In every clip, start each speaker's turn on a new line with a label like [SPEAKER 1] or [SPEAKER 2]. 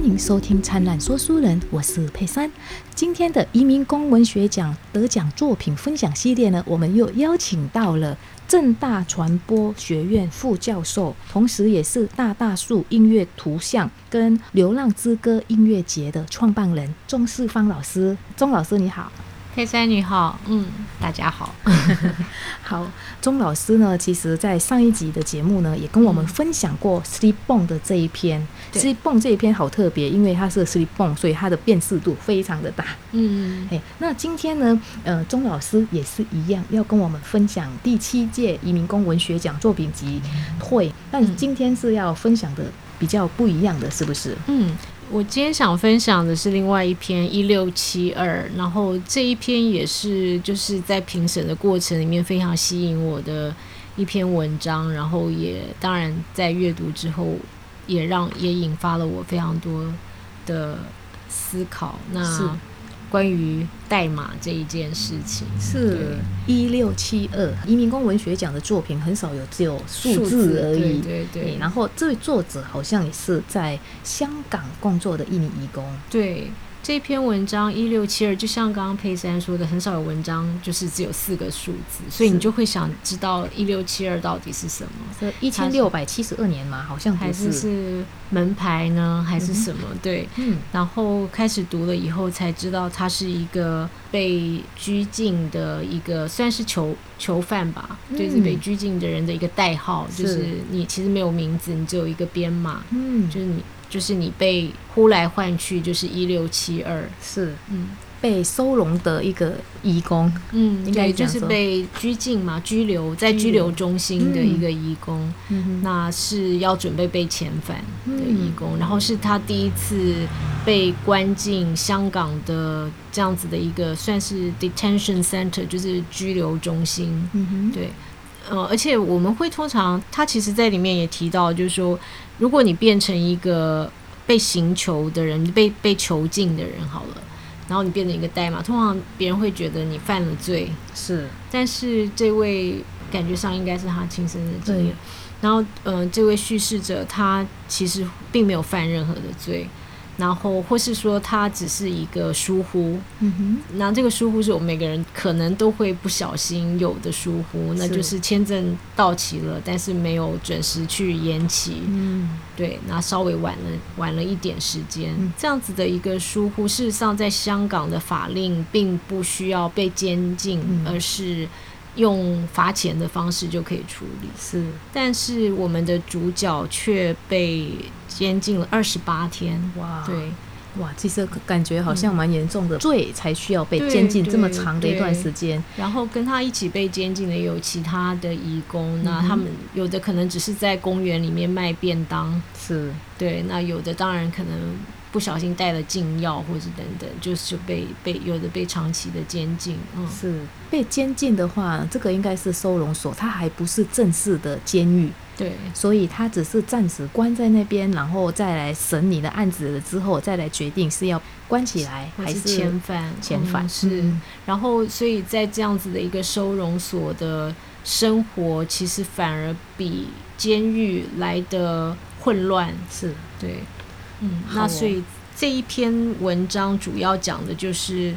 [SPEAKER 1] 欢迎收听《灿烂说书人》，我是佩珊。今天的移民工文学奖得奖作品分享系列呢，我们又邀请到了正大传播学院副教授，同时也是大大树音乐图像跟流浪之歌音乐节的创办人钟世芳老师。钟老师你好。
[SPEAKER 2] 佩珊你好，嗯，大家好，
[SPEAKER 1] 好，钟老师呢，其实在上一集的节目呢，也跟我们分享过《Sleep Bone》的这一篇，《Sleep Bone》这一篇好特别，因为它是《Sleep Bone》，所以它的辨识度非常的大，嗯，哎，那今天呢，呃，钟老师也是一样，要跟我们分享第七届移民工文学奖作品集会，但今天是要分享的比较不一样的是不是？
[SPEAKER 2] 嗯。我今天想分享的是另外一篇一六七二，然后这一篇也是就是在评审的过程里面非常吸引我的一篇文章，然后也当然在阅读之后也让也引发了我非常多的思考。那关于代码这一件事情，
[SPEAKER 1] 是一六七二移民工文学奖的作品很少有，只有数字而已。
[SPEAKER 2] 对对。
[SPEAKER 1] 然后这位作者好像也是在香港工作的印尼移工。
[SPEAKER 2] 对。这篇文章一六七二，就像刚刚佩珊说的，很少有文章就是只有四个数字，所以你就会想知道一六七二到底是什么？
[SPEAKER 1] 是一千六百七十二年吗？好像
[SPEAKER 2] 还是是门牌呢，还是什么？对，嗯。然后开始读了以后，才知道他是一个被拘禁的一个，算是囚囚犯吧，就是被拘禁的人的一个代号，就是你其实没有名字，你只有一个编码，嗯，就是你。就是你被呼来唤去，就是一六七二，
[SPEAKER 1] 是，嗯，被收容的一个义工，
[SPEAKER 2] 嗯，应该，就是被拘禁嘛，拘留在拘留中心的一个义工，嗯。那是要准备被遣返的义工，然后是他第一次被关进香港的这样子的一个算是 detention center，就是拘留中心，嗯哼，对。呃，而且我们会通常，他其实在里面也提到，就是说，如果你变成一个被刑求的人，被被囚禁的人好了，然后你变成一个代码，通常别人会觉得你犯了罪，
[SPEAKER 1] 是。
[SPEAKER 2] 但是这位感觉上应该是他亲身的经验，然后，嗯，这位叙事者他其实并没有犯任何的罪。然后，或是说他只是一个疏忽，嗯哼，那这个疏忽是我们每个人可能都会不小心有的疏忽，那就是签证到期了，但是没有准时去延期，嗯，对，那稍微晚了晚了一点时间，这样子的一个疏忽，事实上在香港的法令并不需要被监禁，而是。用罚钱的方式就可以处理，
[SPEAKER 1] 是，
[SPEAKER 2] 但是我们的主角却被监禁了二十八天，哇，对，
[SPEAKER 1] 哇，其实感觉好像蛮严重的罪才需要被监禁这么长的一段时间。
[SPEAKER 2] 然后跟他一起被监禁的有其他的义工，那他们有的可能只是在公园里面卖便当，
[SPEAKER 1] 是。
[SPEAKER 2] 对，那有的当然可能。不小心带了禁药，或者等等，就是被被有的被长期的监禁。
[SPEAKER 1] 嗯，是被监禁的话，这个应该是收容所，它还不是正式的监狱。
[SPEAKER 2] 对，
[SPEAKER 1] 所以他只是暂时关在那边，然后再来审你的案子了之后，再来决定是要关起来还是
[SPEAKER 2] 遣返。
[SPEAKER 1] 遣返
[SPEAKER 2] 是，然后所以在这样子的一个收容所的生活，其实反而比监狱来的混乱。
[SPEAKER 1] 是
[SPEAKER 2] 对。嗯，那所以这一篇文章主要讲的就是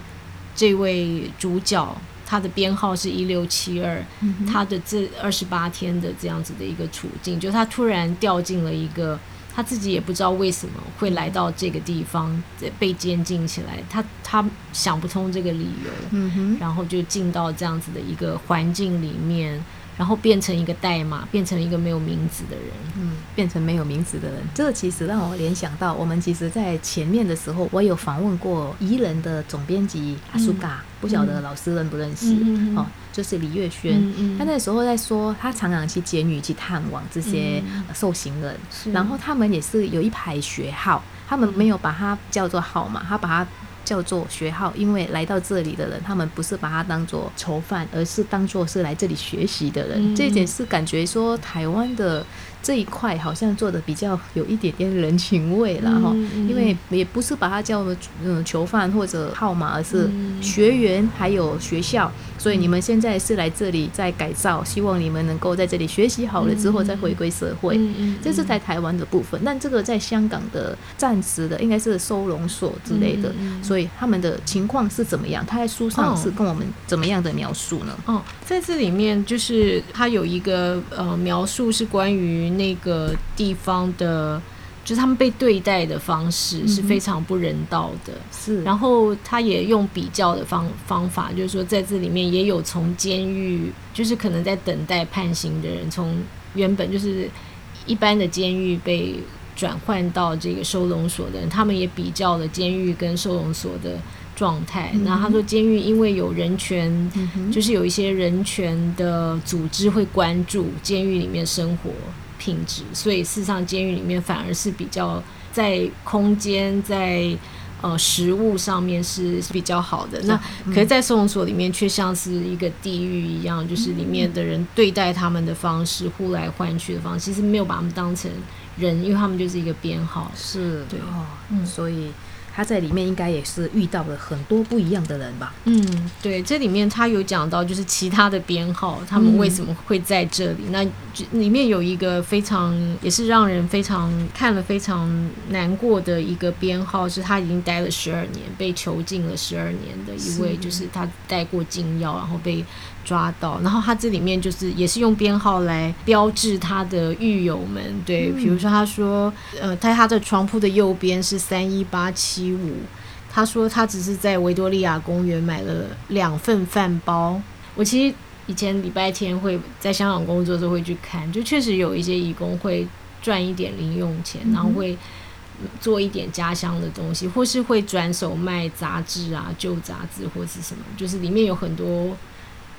[SPEAKER 2] 这位主角，他的编号是一六七二，他的这二十八天的这样子的一个处境，就他突然掉进了一个他自己也不知道为什么会来到这个地方被监禁起来，他他想不通这个理由，嗯哼，然后就进到这样子的一个环境里面。然后变成一个代码，变成一个没有名字的人，
[SPEAKER 1] 嗯，变成没有名字的人。这其实让我联想到，我们其实在前面的时候，我有访问过宜人的总编辑阿苏嘎，不晓得老师认不认识？哦，就是李月轩。他那时候在说，他常常去监狱去探望这些受刑人，然后他们也是有一排学号，他们没有把它叫做号码，他把它。叫做学号，因为来到这里的人，他们不是把它当做囚犯，而是当做是来这里学习的人。这一点是感觉说台湾的这一块好像做的比较有一点点人情味了哈，因为也不是把它叫嗯囚犯或者号码，而是学员还有学校。所以你们现在是来这里在改造，希望你们能够在这里学习好了之后再回归社会。这是在台湾的部分，但这个在香港的暂时的应该是收容所之类的，所以他们的情况是怎么样？他在书上是跟我们怎么样的描述呢？
[SPEAKER 2] 哦，在这里面就是他有一个呃描述是关于那个地方的。就是他们被对待的方式是非常不人道的，
[SPEAKER 1] 是。
[SPEAKER 2] 然后他也用比较的方方法，就是说在这里面也有从监狱，就是可能在等待判刑的人，从原本就是一般的监狱被转换到这个收容所的人，他们也比较了监狱跟收容所的状态。那他说，监狱因为有人权，就是有一些人权的组织会关注监狱里面生活。品质，所以事实上，监狱里面反而是比较在空间、在呃食物上面是比较好的。那可是，在收容所里面却像是一个地狱一样，就是里面的人对待他们的方式、呼来唤去的方式，其实没有把他们当成人，因为他们就是一个编号。
[SPEAKER 1] 是，对哦，嗯，所以。他在里面应该也是遇到了很多不一样的人吧？
[SPEAKER 2] 嗯，对，这里面他有讲到，就是其他的编号，他们为什么会在这里？那里面有一个非常也是让人非常看了非常难过的一个编号，是他已经待了十二年，被囚禁了十二年的一位，就是他带过禁药，然后被。抓到，然后他这里面就是也是用编号来标志他的狱友们，对，比如说他说，呃，在他的床铺的右边是三一八七五，他说他只是在维多利亚公园买了两份饭包。我其实以前礼拜天会在香港工作的时候会去看，就确实有一些义工会赚一点零用钱，然后会做一点家乡的东西，或是会转手卖杂志啊、旧杂志或是什么，就是里面有很多。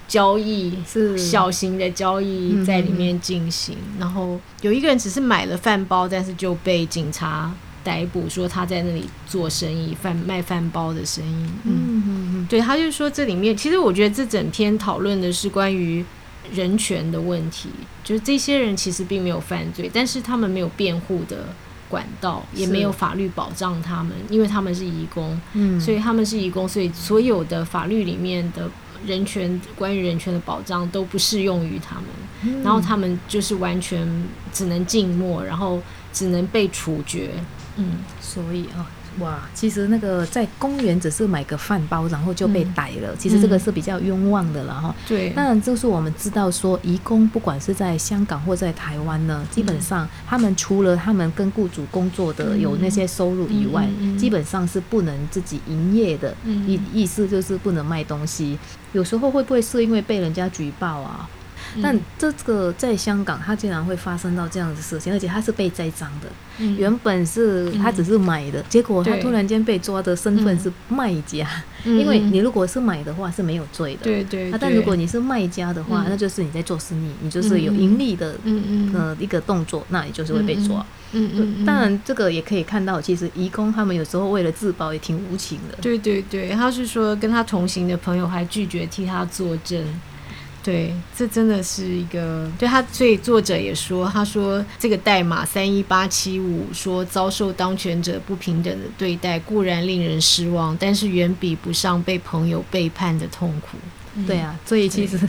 [SPEAKER 2] 交易是小型的交易在里面进行，然后有一个人只是买了饭包，但是就被警察逮捕，说他在那里做生意，贩卖饭包的生意。嗯嗯嗯，对，他就说这里面其实我觉得这整篇讨论的是关于人权的问题，就是这些人其实并没有犯罪，但是他们没有辩护的管道，也没有法律保障他们，因为他们是移工，嗯，所以他们是移工，所以所有的法律里面的。人权关于人权的保障都不适用于他们，然后他们就是完全只能静默，然后只能被处决。
[SPEAKER 1] 嗯，所以啊。哇，其实那个在公园只是买个饭包，然后就被逮了。其实这个是比较冤枉的了哈。
[SPEAKER 2] 对，
[SPEAKER 1] 当然就是我们知道说，移工不管是在香港或在台湾呢，基本上他们除了他们跟雇主工作的有那些收入以外，基本上是不能自己营业的。意意思就是不能卖东西。有时候会不会是因为被人家举报啊？但这个在香港，他竟然会发生到这样的事情，而且他是被栽赃的。原本是他只是买的，结果他突然间被抓的身份是卖家。因为你如果是买的话是没有罪的。
[SPEAKER 2] 对对。
[SPEAKER 1] 但如果你是卖家的话，那就是你在做生意，你就是有盈利的呃一个动作，那你就是会被抓。嗯嗯。当然，这个也可以看到，其实移工他们有时候为了自保也挺无情的。
[SPEAKER 2] 对对对，他是说跟他同行的朋友还拒绝替他作证。对，这真的是一个对他，所以作者也说，他说这个代码三一八七五说遭受当权者不平等的对待固然令人失望，但是远比不上被朋友背叛的痛苦。
[SPEAKER 1] 对啊，所以其实。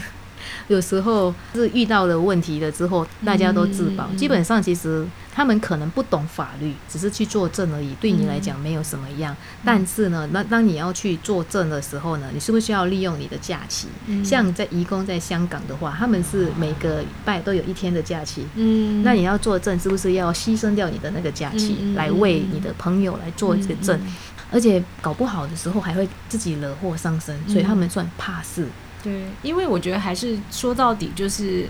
[SPEAKER 1] 有时候是遇到了问题了之后，大家都自保。基本上，其实他们可能不懂法律，只是去作证而已。对你来讲没有什么样。但是呢，那当你要去作证的时候呢，你是不是需要利用你的假期？像在移工在香港的话，他们是每个礼拜都有一天的假期。嗯，那你要作证，是不是要牺牲掉你的那个假期，来为你的朋友来做这个证？而且搞不好的时候还会自己惹祸上身，所以他们算怕事。
[SPEAKER 2] 对，因为我觉得还是说到底就是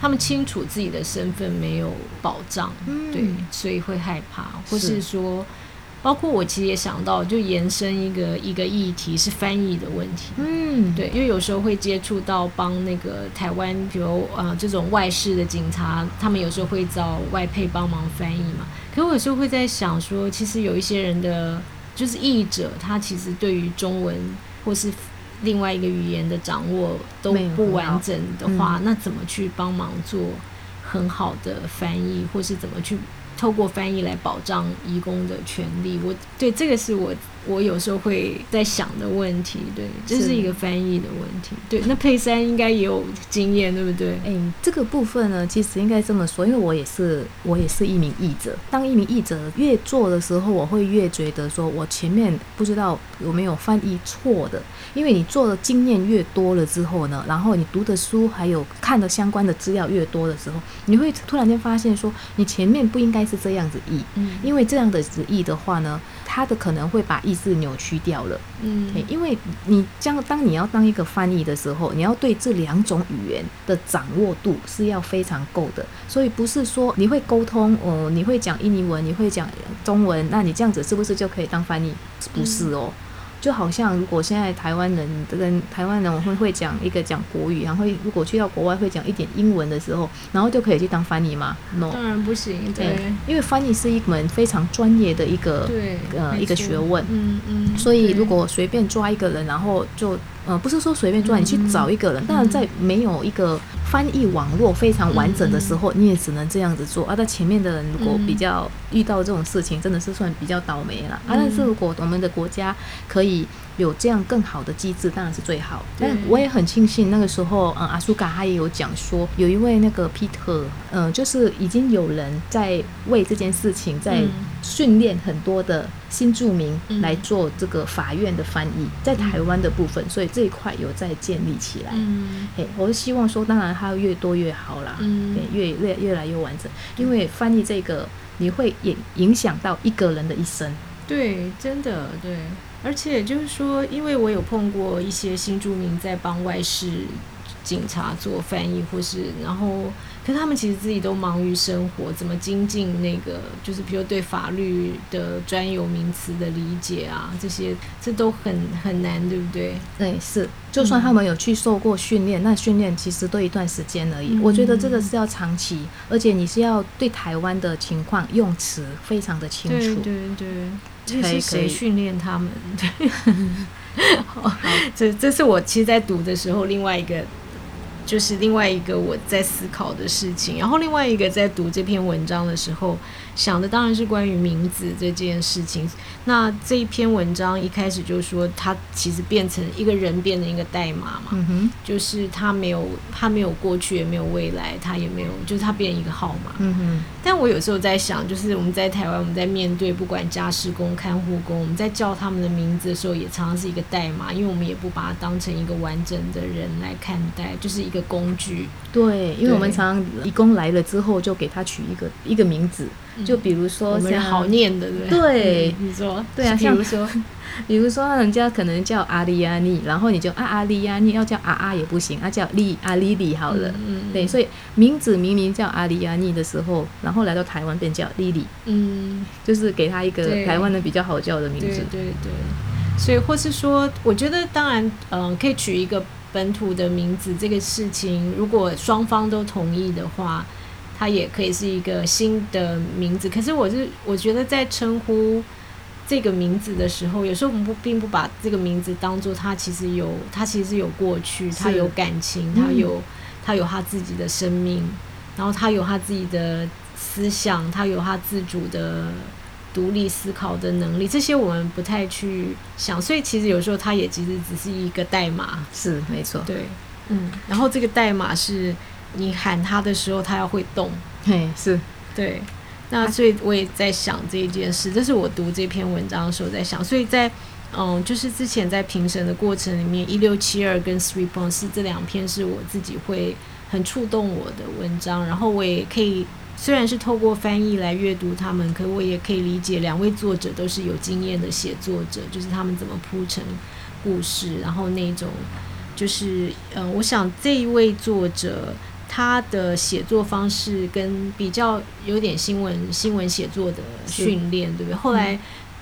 [SPEAKER 2] 他们清楚自己的身份没有保障，对，所以会害怕，或是说，包括我其实也想到，就延伸一个一个议题是翻译的问题，嗯，对，因为有时候会接触到帮那个台湾，比如呃这种外事的警察，他们有时候会找外配帮忙翻译嘛，可我有时候会在想说，其实有一些人的就是译者，他其实对于中文或是。另外一个语言的掌握都不完整的话，那怎么去帮忙做很好的翻译，或是怎么去透过翻译来保障义工的权利。我对这个是我我有时候会在想的问题。对，这是一个翻译的问题。对，那佩珊应该也有经验，对不对？
[SPEAKER 1] 哎，这个部分呢，其实应该这么说，因为我也是我也是一名译者。当一名译者越做的时候，我会越觉得说我前面不知道有没有翻译错的。因为你做的经验越多了之后呢，然后你读的书还有看的相关的资料越多的时候，你会突然间发现说，你前面不应该是这样子译，嗯，因为这样的译的话呢，它的可能会把意思扭曲掉了，嗯，因为你将当你要当一个翻译的时候，你要对这两种语言的掌握度是要非常够的，所以不是说你会沟通，哦，你会讲印尼文，你会讲中文，那你这样子是不是就可以当翻译？不是哦。就好像如果现在台湾人跟台湾人我会会讲一个讲国语，然后如果去到国外会讲一点英文的时候，然后就可以去当翻译吗
[SPEAKER 2] ？No，当然不行。对，
[SPEAKER 1] 因为翻译是一门非常专业的一个呃一个学问。嗯嗯。所以如果随便抓一个人，然后就。呃，不是说随便抓，你去找一个人。当然，在没有一个翻译网络非常完整的时候，你也只能这样子做。啊，在前面的人如果比较遇到这种事情，真的是算比较倒霉了。啊，但是如果我们的国家可以有这样更好的机制，当然是最好。但我也很庆幸那个时候，嗯，阿苏嘎他也有讲说，有一位那个 Peter，嗯，就是已经有人在为这件事情在训练很多的。新住民来做这个法院的翻译，在台湾的部分，所以这一块有在建立起来。嗯，嘿，我是希望说，当然它越多越好啦，嗯，越越越来越完整，因为翻译这个你会影影响到一个人的一生。
[SPEAKER 2] 对，真的对，而且就是说，因为我有碰过一些新住民在帮外事警察做翻译，或是然后。可他们其实自己都忙于生活，怎么精进那个，就是比如对法律的专有名词的理解啊，这些这都很很难，对不对？
[SPEAKER 1] 对，是。就算他们有去受过训练，那训练其实都一段时间而已。我觉得这个是要长期，而且你是要对台湾的情况用词非常的清楚。
[SPEAKER 2] 对对对，这是谁训练他们？对。这这是我其实，在读的时候另外一个。就是另外一个我在思考的事情，然后另外一个在读这篇文章的时候。想的当然是关于名字这件事情。那这一篇文章一开始就说，他其实变成一个人变成一个代码嘛，嗯就是他没有他没有过去也没有未来，他也没有就是他变一个号码。嗯哼。但我有时候在想，就是我们在台湾，我们在面对不管家事工、看护工，我们在叫他们的名字的时候，也常常是一个代码，因为我们也不把它当成一个完整的人来看待，就是一个工具。
[SPEAKER 1] 对，因为我们常常义工来了之后，就给他取一个一个名字。就比如说，像
[SPEAKER 2] 好念的，
[SPEAKER 1] 对，
[SPEAKER 2] 你说，
[SPEAKER 1] 对啊，像比如说，比如说人家可能叫阿丽亚妮，然后你就啊阿丽亚妮，要叫阿阿也不行，啊叫丽阿丽丽好了，嗯，对，所以名字明明叫阿丽亚妮的时候，然后来到台湾便叫丽丽，嗯，就是给他一个台湾的比较好叫的名字，
[SPEAKER 2] 对对，所以或是说，我觉得当然，嗯，可以取一个本土的名字，这个事情如果双方都同意的话。它也可以是一个新的名字，可是我是我觉得在称呼这个名字的时候，有时候我们不并不把这个名字当做它其实有它其实有过去，它有感情，它有它有它自己的生命，然后它有它自己的思想，它有它自主的独立思考的能力，这些我们不太去想，所以其实有时候它也其实只是一个代码，
[SPEAKER 1] 是没错，
[SPEAKER 2] 对，嗯，然后这个代码是。你喊他的时候，他要会动。
[SPEAKER 1] 嘿，是
[SPEAKER 2] 对。那所以我也在想这一件事，这是我读这篇文章的时候在想。所以在嗯，就是之前在评审的过程里面，一六七二跟 Three Points 这两篇是我自己会很触动我的文章。然后我也可以，虽然是透过翻译来阅读他们，可我也可以理解两位作者都是有经验的写作者，就是他们怎么铺成故事，然后那种就是嗯，我想这一位作者。他的写作方式跟比较有点新闻新闻写作的训练，对不对？后来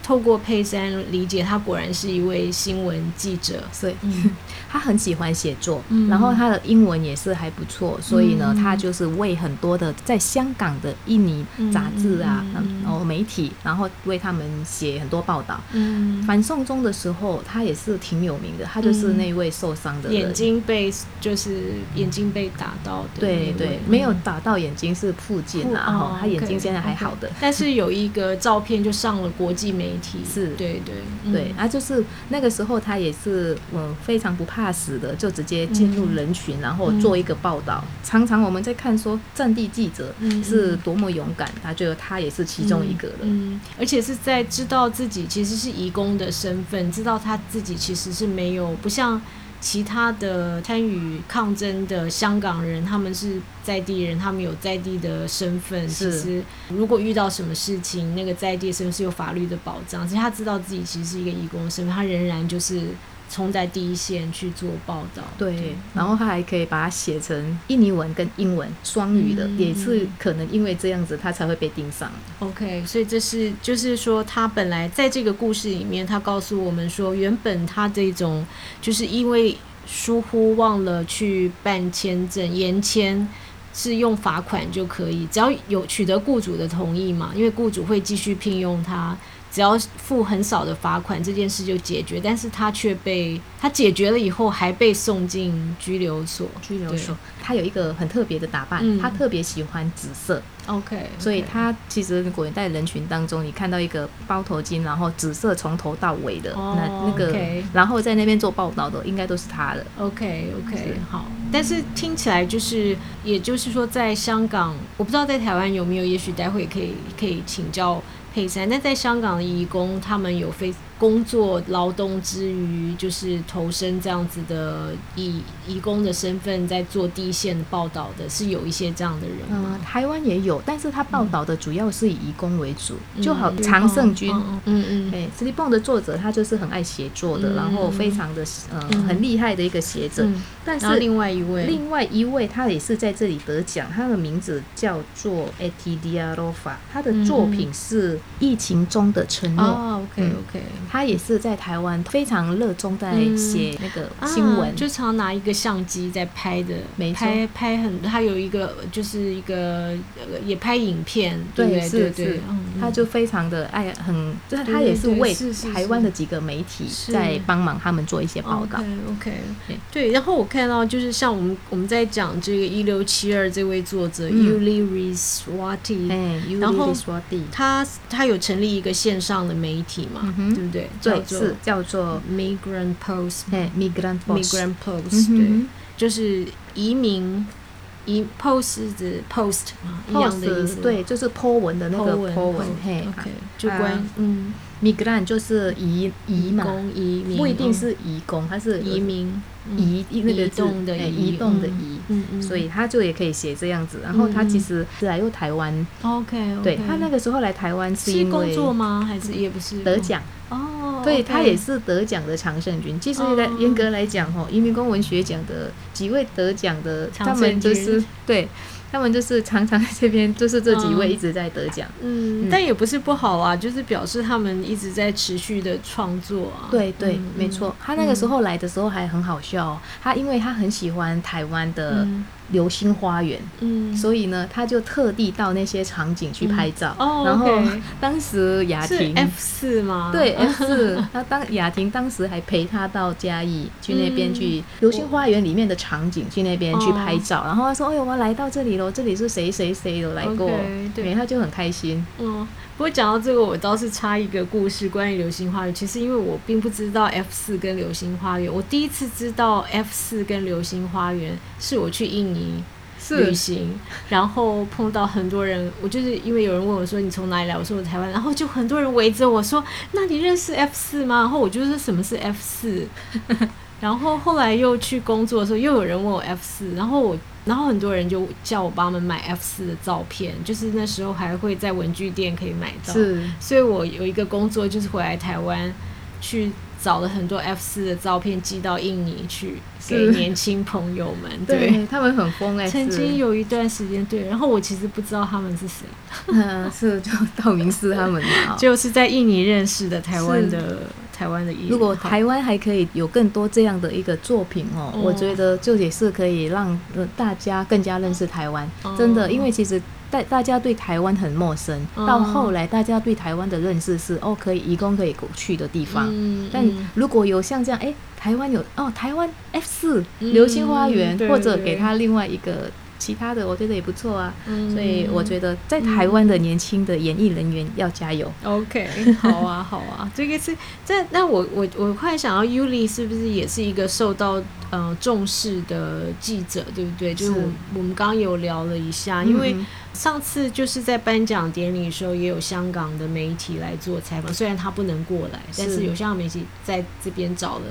[SPEAKER 2] 透过佩珊理解，他果然是一位新闻记者。
[SPEAKER 1] 所以，他很喜欢写作，然后他的英文也是还不错，所以呢，他就是为很多的在香港的印尼杂志啊，然后媒体，然后为他们写很多报道。嗯，反送中的时候，他也是挺有名的，他就是那位受伤的
[SPEAKER 2] 眼睛被就是眼睛被打到的，
[SPEAKER 1] 对对，没有打到眼睛是附近啊，哈，他眼睛现在还好的，
[SPEAKER 2] 但是有一个照片就上了国际媒体，
[SPEAKER 1] 是。
[SPEAKER 2] 对对。
[SPEAKER 1] 对，啊，就是那个时候他也是嗯非常不怕死的，就直接进入人群，然后做一个报道。常常我们在看说战地记者是多么勇敢，他觉得他也是其中一个了，
[SPEAKER 2] 嗯，而且是在知道自己其实是义工的身份，知道他自己其实是没有不像。其他的参与抗争的香港人，他们是在地人，他们有在地的身份。其实，如果遇到什么事情，那个在地身份是有法律的保障。其实他知道自己其实是一个义工身份，他仍然就是。冲在第一线去做报道，
[SPEAKER 1] 对，然后他还可以把它写成印尼文跟英文双语的，也是可能因为这样子，他才会被盯上。
[SPEAKER 2] OK，所以这是就是说，他本来在这个故事里面，他告诉我们说，原本他这种就是因为疏忽忘了去办签证延签，是用罚款就可以，只要有取得雇主的同意嘛，因为雇主会继续聘用他。只要付很少的罚款，这件事就解决。但是他却被他解决了以后，还被送进拘留所。
[SPEAKER 1] 拘留所，他有一个很特别的打扮，他特别喜欢紫色。
[SPEAKER 2] OK，
[SPEAKER 1] 所以他其实如果在人群当中，你看到一个包头巾，然后紫色从头到尾的那那个，然后在那边做报道的，应该都是他的。
[SPEAKER 2] OK OK，好。但是听起来就是，也就是说，在香港，我不知道在台湾有没有，也许待会可以可以请教。佩珊，但在香港的义工，他们有非。工作劳动之余，就是投身这样子的以义工的身份在做第一线报道的，是有一些这样的人
[SPEAKER 1] 吗？台湾也有，但是他报道的主要是以义工为主，就好常胜军，嗯嗯，哎，《Sleepon》的作者他就是很爱写作的，然后非常的呃很厉害的一个写者。但是
[SPEAKER 2] 另外一位，
[SPEAKER 1] 另外一位他也是在这里得奖，他的名字叫做 Diarofa，他的作品是《疫情中的承诺》。
[SPEAKER 2] 哦，OK OK。
[SPEAKER 1] 他也是在台湾非常热衷在写那个新闻，
[SPEAKER 2] 就常拿一个相机在拍的，拍拍很，他有一个就是一个也拍影片，对
[SPEAKER 1] 是是，他就非常的爱，很就是他也是为台湾的几个媒体在帮忙他们做一些报道。
[SPEAKER 2] OK，对，然后我看到就是像我们我们在讲这个一六七二这位作者 Uli Riswati，然后他他有成立一个线上的媒体嘛，对不对？
[SPEAKER 1] 对，是叫做
[SPEAKER 2] Migrant Post，
[SPEAKER 1] 哎，Migrant
[SPEAKER 2] Post，对，就是移民移 Post 指 Post 一样的意思，
[SPEAKER 1] 对，就是 Po 文的那个 Po 文，
[SPEAKER 2] 嘿就关，嗯
[SPEAKER 1] ，Migrant 就是移移嘛，
[SPEAKER 2] 移民
[SPEAKER 1] 不一定是移工，它是
[SPEAKER 2] 移民。
[SPEAKER 1] 移那个
[SPEAKER 2] 动的
[SPEAKER 1] 移动的移，所以他就也可以写这样子。然后他其实是来过台湾
[SPEAKER 2] ，OK，
[SPEAKER 1] 对他那个时候来台湾
[SPEAKER 2] 是
[SPEAKER 1] 因
[SPEAKER 2] 为工作吗？还是也不是
[SPEAKER 1] 得奖哦？对他也是得奖的常胜军。其实来严格来讲，哈，移民工文学奖的几位得奖的，他们就是对。他们就是常常在这边，就是这几位一直在得奖。
[SPEAKER 2] 嗯，但也不是不好啊，就是表示他们一直在持续的创作啊。
[SPEAKER 1] 对对，没错。他那个时候来的时候还很好笑，他因为他很喜欢台湾的。流星花园，嗯，所以呢，他就特地到那些场景去拍照。哦，然后当时雅婷
[SPEAKER 2] F 四吗？
[SPEAKER 1] 对 F 四，他当雅婷当时还陪他到嘉义去那边去流星花园里面的场景去那边去拍照。然后他说：“哎呦，我来到这里喽，这里是谁谁谁有来过？”对，他就很开心。
[SPEAKER 2] 嗯。不过讲到这个，我倒是插一个故事，关于流星花园。其实因为我并不知道 F 四跟流星花园，我第一次知道 F 四跟流星花园是我去印尼旅行，然后碰到很多人。我就是因为有人问我说你从哪里来，我说我台湾，然后就很多人围着我说，那你认识 F 四吗？然后我就说什么是 F 四。然后后来又去工作的时候，又有人问我 F 四，然后我，然后很多人就叫我帮他们买 F 四的照片，就是那时候还会在文具店可以买到。
[SPEAKER 1] 是，
[SPEAKER 2] 所以我有一个工作就是回来台湾去。找了很多 F 四的照片寄到印尼去给年轻朋友们。
[SPEAKER 1] 对他们很疯 哎，
[SPEAKER 2] 曾经有一段时间对，然后我其实不知道他们是谁，
[SPEAKER 1] 嗯，是就道明寺他们嘛，
[SPEAKER 2] 就是在印尼认识的台湾的。台湾的艺人。
[SPEAKER 1] 如果台湾还可以有更多这样的一个作品哦，我觉得就也是可以让大家更加认识台湾。真的，因为其实大大家对台湾很陌生，到后来大家对台湾的认识是哦，可以移工可以去的地方。但如果有像这样，哎，台湾有哦，台湾 F 四流星花园，或者给他另外一个。其他的我觉得也不错啊，嗯。所以我觉得在台湾的年轻的演艺人员要加油。
[SPEAKER 2] OK，好啊，好啊，这个是在那我我我快想到 Yuli 是不是也是一个受到呃重视的记者，对不对？就是。我我们刚刚有聊了一下，因为上次就是在颁奖典礼的时候，也有香港的媒体来做采访，虽然他不能过来，但是有香港媒体在这边找了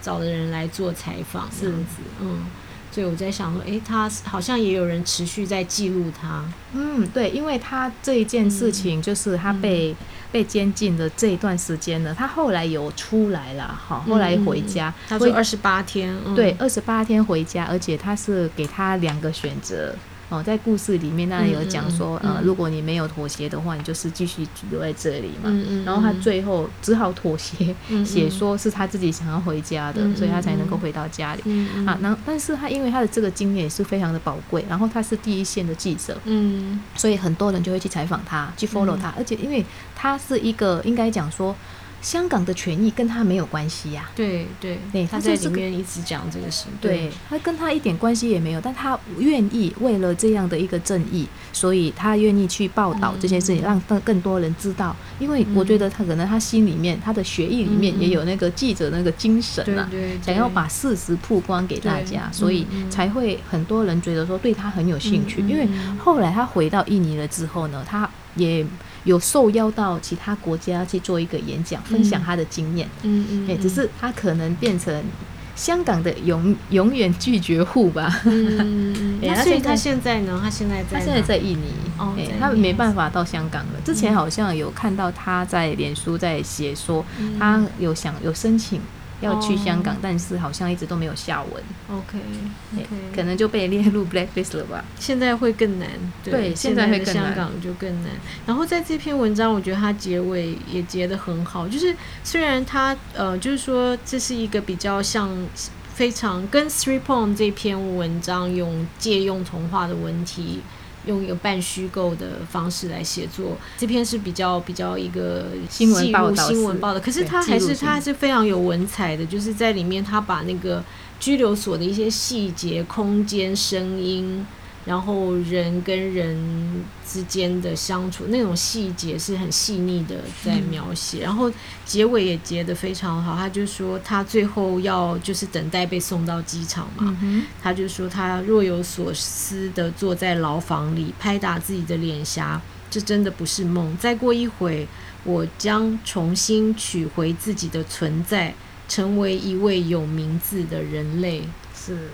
[SPEAKER 2] 找了人来做采访，这样子，嗯。所以我在想说，哎，他好像也有人持续在记录他。
[SPEAKER 1] 嗯，对，因为他这一件事情，就是他被被监禁的这一段时间呢，他后来有出来了，哈，后来回家，
[SPEAKER 2] 他说二十八天，
[SPEAKER 1] 对，二十八天回家，而且他是给他两个选择。哦，在故事里面，那有讲说，呃，如果你没有妥协的话，你就是继续留在这里嘛。然后他最后只好妥协，写说是他自己想要回家的，所以他才能够回到家里。啊，然后但是他因为他的这个经验也是非常的宝贵，然后他是第一线的记者，嗯，所以很多人就会去采访他，去 follow 他，而且因为他是一个应该讲说。香港的权益跟他没有关系呀。
[SPEAKER 2] 对对对，他在里面一直讲这个事。
[SPEAKER 1] 对他跟他一点关系也没有，但他愿意为了这样的一个正义，所以他愿意去报道这件事情，让更更多人知道。因为我觉得他可能他心里面，他的血液里面也有那个记者那个精神啊，想要把事实曝光给大家，所以才会很多人觉得说对他很有兴趣。因为后来他回到印尼了之后呢，他也。有受邀到其他国家去做一个演讲，分享他的经验。嗯嗯，哎，只是他可能变成香港的永永远拒绝户吧。嗯
[SPEAKER 2] 嗯嗯。所以他现在呢？他现在在？
[SPEAKER 1] 他现在在印尼。哦。他没办法到香港了。之前好像有看到他在脸书在写说，他有想有申请。要去香港，但是好像一直都没有下文。
[SPEAKER 2] OK，OK，
[SPEAKER 1] 可能就被列入 blacklist 了吧。
[SPEAKER 2] 现在会更难，
[SPEAKER 1] 对，现在会
[SPEAKER 2] 香港就更难。然后在这篇文章，我觉得它结尾也结得很好，就是虽然它呃，就是说这是一个比较像非常跟 Three Poem 这篇文章用借用童话的文体。用一个半虚构的方式来写作，这篇是比较比较一个
[SPEAKER 1] 新闻报
[SPEAKER 2] 道，新闻报道。可是他还是他还是非常有文采的，就是在里面他把那个拘留所的一些细节、空间、声音。然后人跟人之间的相处那种细节是很细腻的在描写，然后结尾也结得非常好。他就说他最后要就是等待被送到机场嘛，他就说他若有所思的坐在牢房里拍打自己的脸颊，这真的不是梦。再过一会，我将重新取回自己的存在，成为一位有名字的人类。
[SPEAKER 1] 是。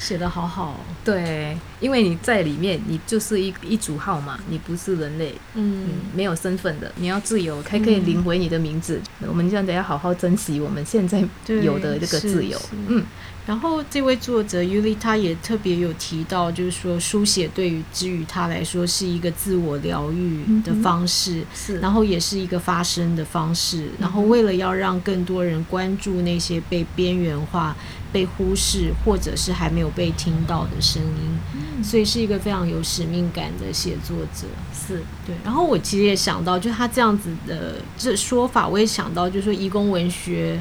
[SPEAKER 2] 写的好好，
[SPEAKER 1] 对，因为你在里面，你就是一一组号码，你不是人类，嗯，没有身份的，你要自由，还可以领回你的名字。我们这样得要好好珍惜我们现在有的这个自由，
[SPEAKER 2] 嗯。然后这位作者尤里他也特别有提到，就是说书写对于之于他来说是一个自我疗愈的方式，
[SPEAKER 1] 是，
[SPEAKER 2] 然后也是一个发声的方式。然后为了要让更多人关注那些被边缘化。被忽视，或者是还没有被听到的声音，所以是一个非常有使命感的写作者。
[SPEAKER 1] 是
[SPEAKER 2] 对。然后我其实也想到，就他这样子的这说法，我也想到，就是说，义工文学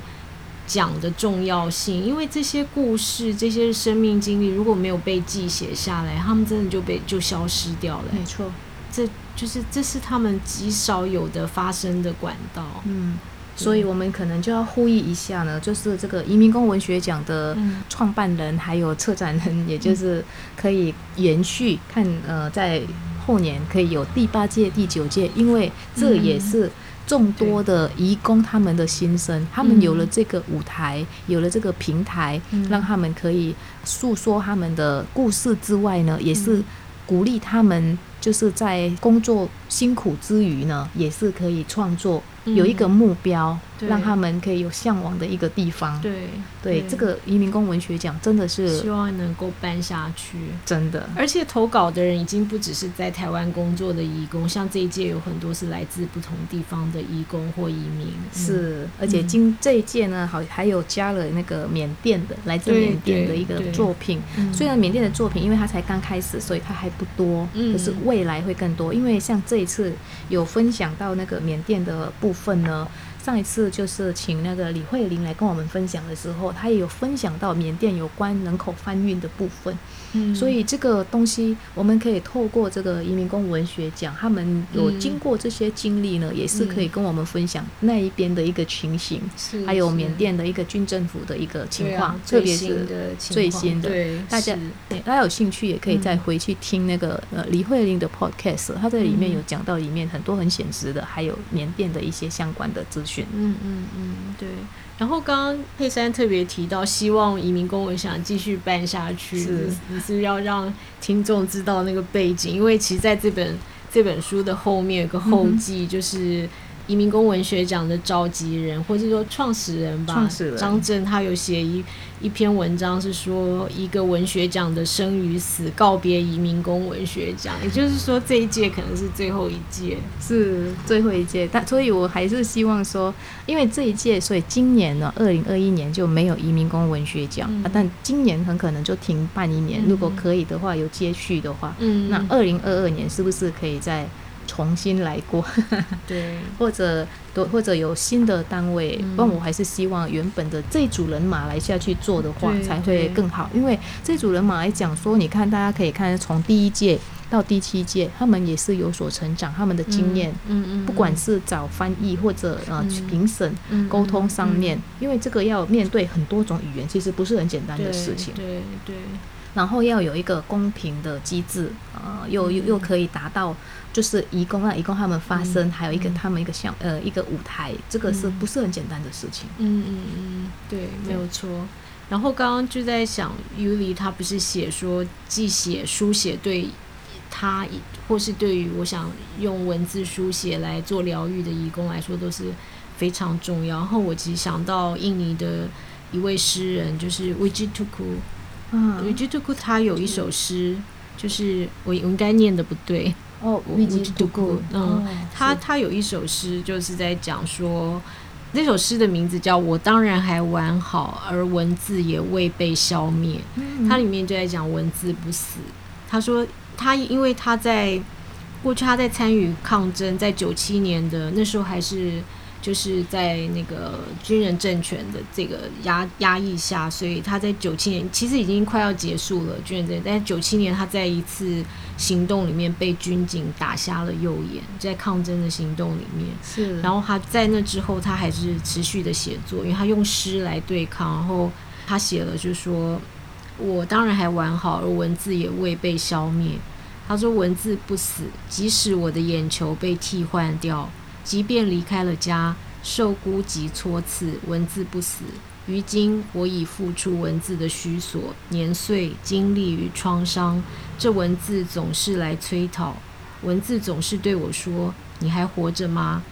[SPEAKER 2] 讲的重要性，因为这些故事、这些生命经历，如果没有被记写下来，他们真的就被就消失掉了。
[SPEAKER 1] 没错，
[SPEAKER 2] 这就是这是他们极少有的发生的管道。
[SPEAKER 1] 嗯。所以，我们可能就要呼吁一下呢，就是这个移民工文学奖的创办人还有策展人，也就是可以延续看，呃，在后年可以有第八届、第九届，因为这也是众多的移工他们的心声，他们有了这个舞台，有了这个平台，让他们可以诉说他们的故事之外呢，也是鼓励他们就是在工作辛苦之余呢，也是可以创作，有一个目标，让他们可以有向往的一个地方。
[SPEAKER 2] 对
[SPEAKER 1] 对，这个移民工文学奖真的是
[SPEAKER 2] 希望能够办下去，
[SPEAKER 1] 真的。
[SPEAKER 2] 而且投稿的人已经不只是在台湾工作的义工，像这一届有很多是来自不同地方的义工或移民。
[SPEAKER 1] 是，而且今这一届呢，好还有加了那个缅甸的，来自缅甸的一个作品。虽然缅甸的作品，因为它才刚开始，所以它还不多，可是未来会更多。因为像这一次有分享到那个缅甸的部分呢。上一次就是请那个李慧玲来跟我们分享的时候，她也有分享到缅甸有关人口贩运的部分。嗯，所以这个东西我们可以透过这个移民工文学奖，他们有经过这些经历呢，也是可以跟我们分享那一边的一个情形，还有缅甸的一个军政府的一个情况，特别是最新的。
[SPEAKER 2] 对，
[SPEAKER 1] 大家对大家有兴趣也可以再回去听那个呃李慧玲的 podcast，她在里面有讲到里面很多很显实的，还有缅甸的一些相关的资讯。
[SPEAKER 2] 嗯嗯嗯，对。然后刚刚佩珊特别提到，希望移民公文想继续办下去，是你是要让听众知道那个背景，因为其实在这本这本书的后面有个后记，就是。移民工文学奖的召集人，或者说创始人吧，张震，他有写一一篇文章，是说一个文学奖的生与死，告别移民工文学奖，也就是说这一届可能是最后一届，
[SPEAKER 1] 是最后一届。但所以我还是希望说，因为这一届，所以今年呢，二零二一年就没有移民工文学奖啊，但今年很可能就停办一年。如果可以的话，有接续的话，嗯，那二零二二年是不是可以在？重新来过，
[SPEAKER 2] 对，
[SPEAKER 1] 或者都或者有新的单位，但我还是希望原本的这组人马来下去做的话，才会更好。因为这组人马来讲说，你看大家可以看从第一届到第七届，他们也是有所成长，他们的经验，嗯嗯，不管是找翻译或者呃评审、沟通上面，因为这个要面对很多种语言，其实不是很简单的事情，
[SPEAKER 2] 对对。
[SPEAKER 1] 然后要有一个公平的机制，呃，又又又可以达到。就是移工啊移工他们发声，还有一个他们一个像呃一个舞台，这个是不是很简单的事情？
[SPEAKER 2] 嗯嗯嗯，对，没有错。然后刚刚就在想，尤里他不是写说，既写书写对他，或是对于我想用文字书写来做疗愈的义工来说，都是非常重要。然后我其实想到印尼的一位诗人，就是 Vijituku，嗯，Vijituku 他有一首诗，就是我我应该念的不对。
[SPEAKER 1] 哦，维吉图库，
[SPEAKER 2] 嗯，他他有一首诗，就是在讲说，那首诗的名字叫《我当然还完好，而文字也未被消灭》。它里面就在讲文字不死。他说，他因为他在过去他在参与抗争，在九七年的那时候还是。就是在那个军人政权的这个压压抑下，所以他在九七年其实已经快要结束了军人政，但是九七年他在一次行动里面被军警打瞎了右眼，在抗争的行动里面
[SPEAKER 1] 是，
[SPEAKER 2] 然后他在那之后他还是持续的写作，因为他用诗来对抗，然后他写了就说，我当然还完好，而文字也未被消灭。他说文字不死，即使我的眼球被替换掉。即便离开了家，受孤寂戳刺，文字不死。于今我已付出文字的虚索，年岁、经历与创伤，这文字总是来催讨。文字总是对我说：“你还活着吗？”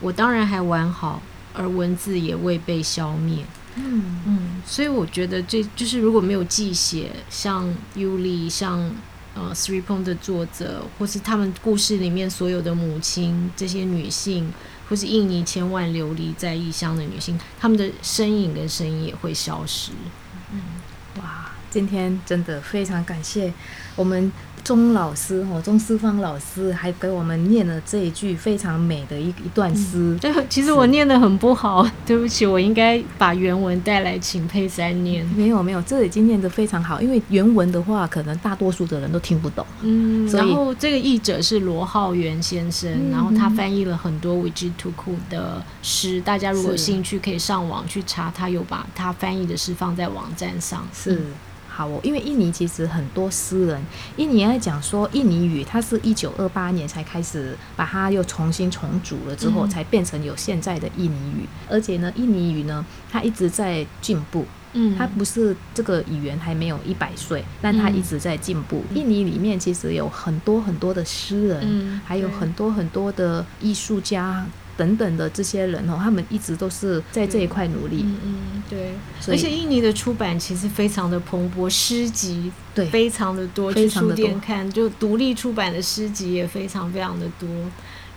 [SPEAKER 2] 我当然还完好，而文字也未被消灭。嗯嗯，所以我觉得这就是如果没有记写，像尤里，像。呃，Three Point 的作者，或是他们故事里面所有的母亲，这些女性，或是印尼千万流离在异乡的女性，她们的身影跟声音也会消失。
[SPEAKER 1] 嗯，哇，今天真的非常感谢我们。钟老师哦，钟思芳老师还给我们念了这一句非常美的一一段诗。
[SPEAKER 2] 对，其实我念的很不好，对不起，我应该把原文带来请佩珊念。
[SPEAKER 1] 没有没有，这已经念得非常好，因为原文的话，可能大多数的人都听不懂。
[SPEAKER 2] 嗯，然后这个译者是罗浩元先生，然后他翻译了很多维基图库的诗，大家如果有兴趣可以上网去查，他有把他翻译的诗放在网站上。
[SPEAKER 1] 是。好哦，因为印尼其实很多诗人，印尼在讲说印尼语，它是一九二八年才开始把它又重新重组了之后，才变成有现在的印尼语。而且呢，印尼语呢，它一直在进步。嗯，它不是这个语言还没有一百岁，但它一直在进步。印尼里面其实有很多很多的诗人，还有很多很多的艺术家。等等的这些人哦，他们一直都是在这一块努力。
[SPEAKER 2] 嗯嗯，对。而且印尼的出版其实非常的蓬勃，诗集
[SPEAKER 1] 对
[SPEAKER 2] 非常的多，去书店看就独立出版的诗集也非常非常的多。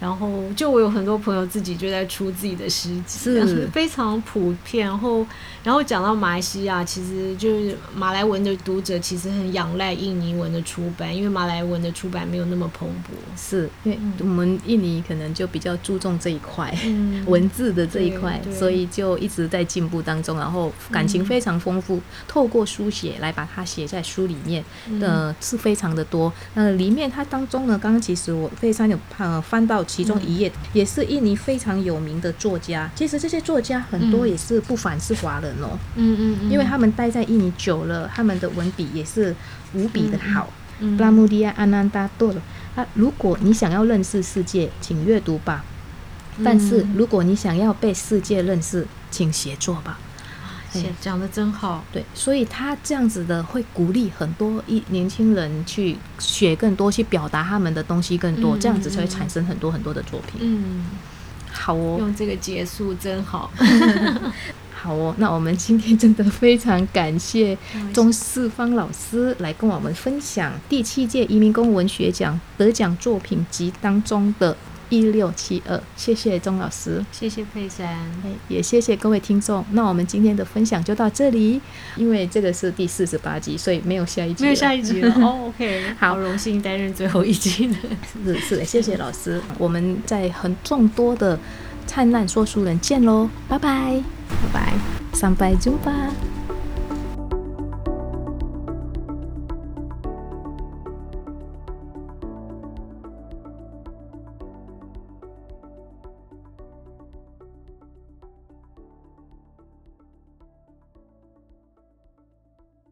[SPEAKER 2] 然后，就我有很多朋友自己就在出自己的诗集，
[SPEAKER 1] 是
[SPEAKER 2] 非常普遍。然后，然后讲到马来西亚，其实就是马来文的读者其实很仰赖印尼文的出版，因为马来文的出版没有那么蓬勃。
[SPEAKER 1] 是因为我们印尼可能就比较注重这一块文字的这一块，所以就一直在进步当中。然后感情非常丰富，透过书写来把它写在书里面的是非常的多。那里面它当中呢，刚刚其实我非常有呃翻到。其中一页也是印尼非常有名的作家，其实这些作家很多也是不凡是华人哦，嗯嗯，因为他们待在印尼久了，他们的文笔也是无比的好。布拉穆迪亚·安南达多了，啊，如果你想要认识世界，请阅读吧；但是如果你想要被世界认识，请写作吧。
[SPEAKER 2] 讲的真好，
[SPEAKER 1] 对，所以他这样子的会鼓励很多一年轻人去学更多，去表达他们的东西更多，这样子才会产生很多很多的作品。嗯，好哦，
[SPEAKER 2] 用这个结束真好，
[SPEAKER 1] 好哦。那我们今天真的非常感谢钟四方老师来跟我们分享第七届移民工文学奖得奖作品集当中的。一六七二，谢谢钟老师，
[SPEAKER 2] 谢谢佩珊，
[SPEAKER 1] 也谢谢各位听众。那我们今天的分享就到这里，因为这个是第四十八集，所以没有下一集，
[SPEAKER 2] 没有下一集了。哦，OK，好。荣幸担任最后一集。的，
[SPEAKER 1] 是是的，谢谢老师。我们在很众多的灿烂说书人见喽，拜拜，
[SPEAKER 2] 拜拜，
[SPEAKER 1] 三拜九吧。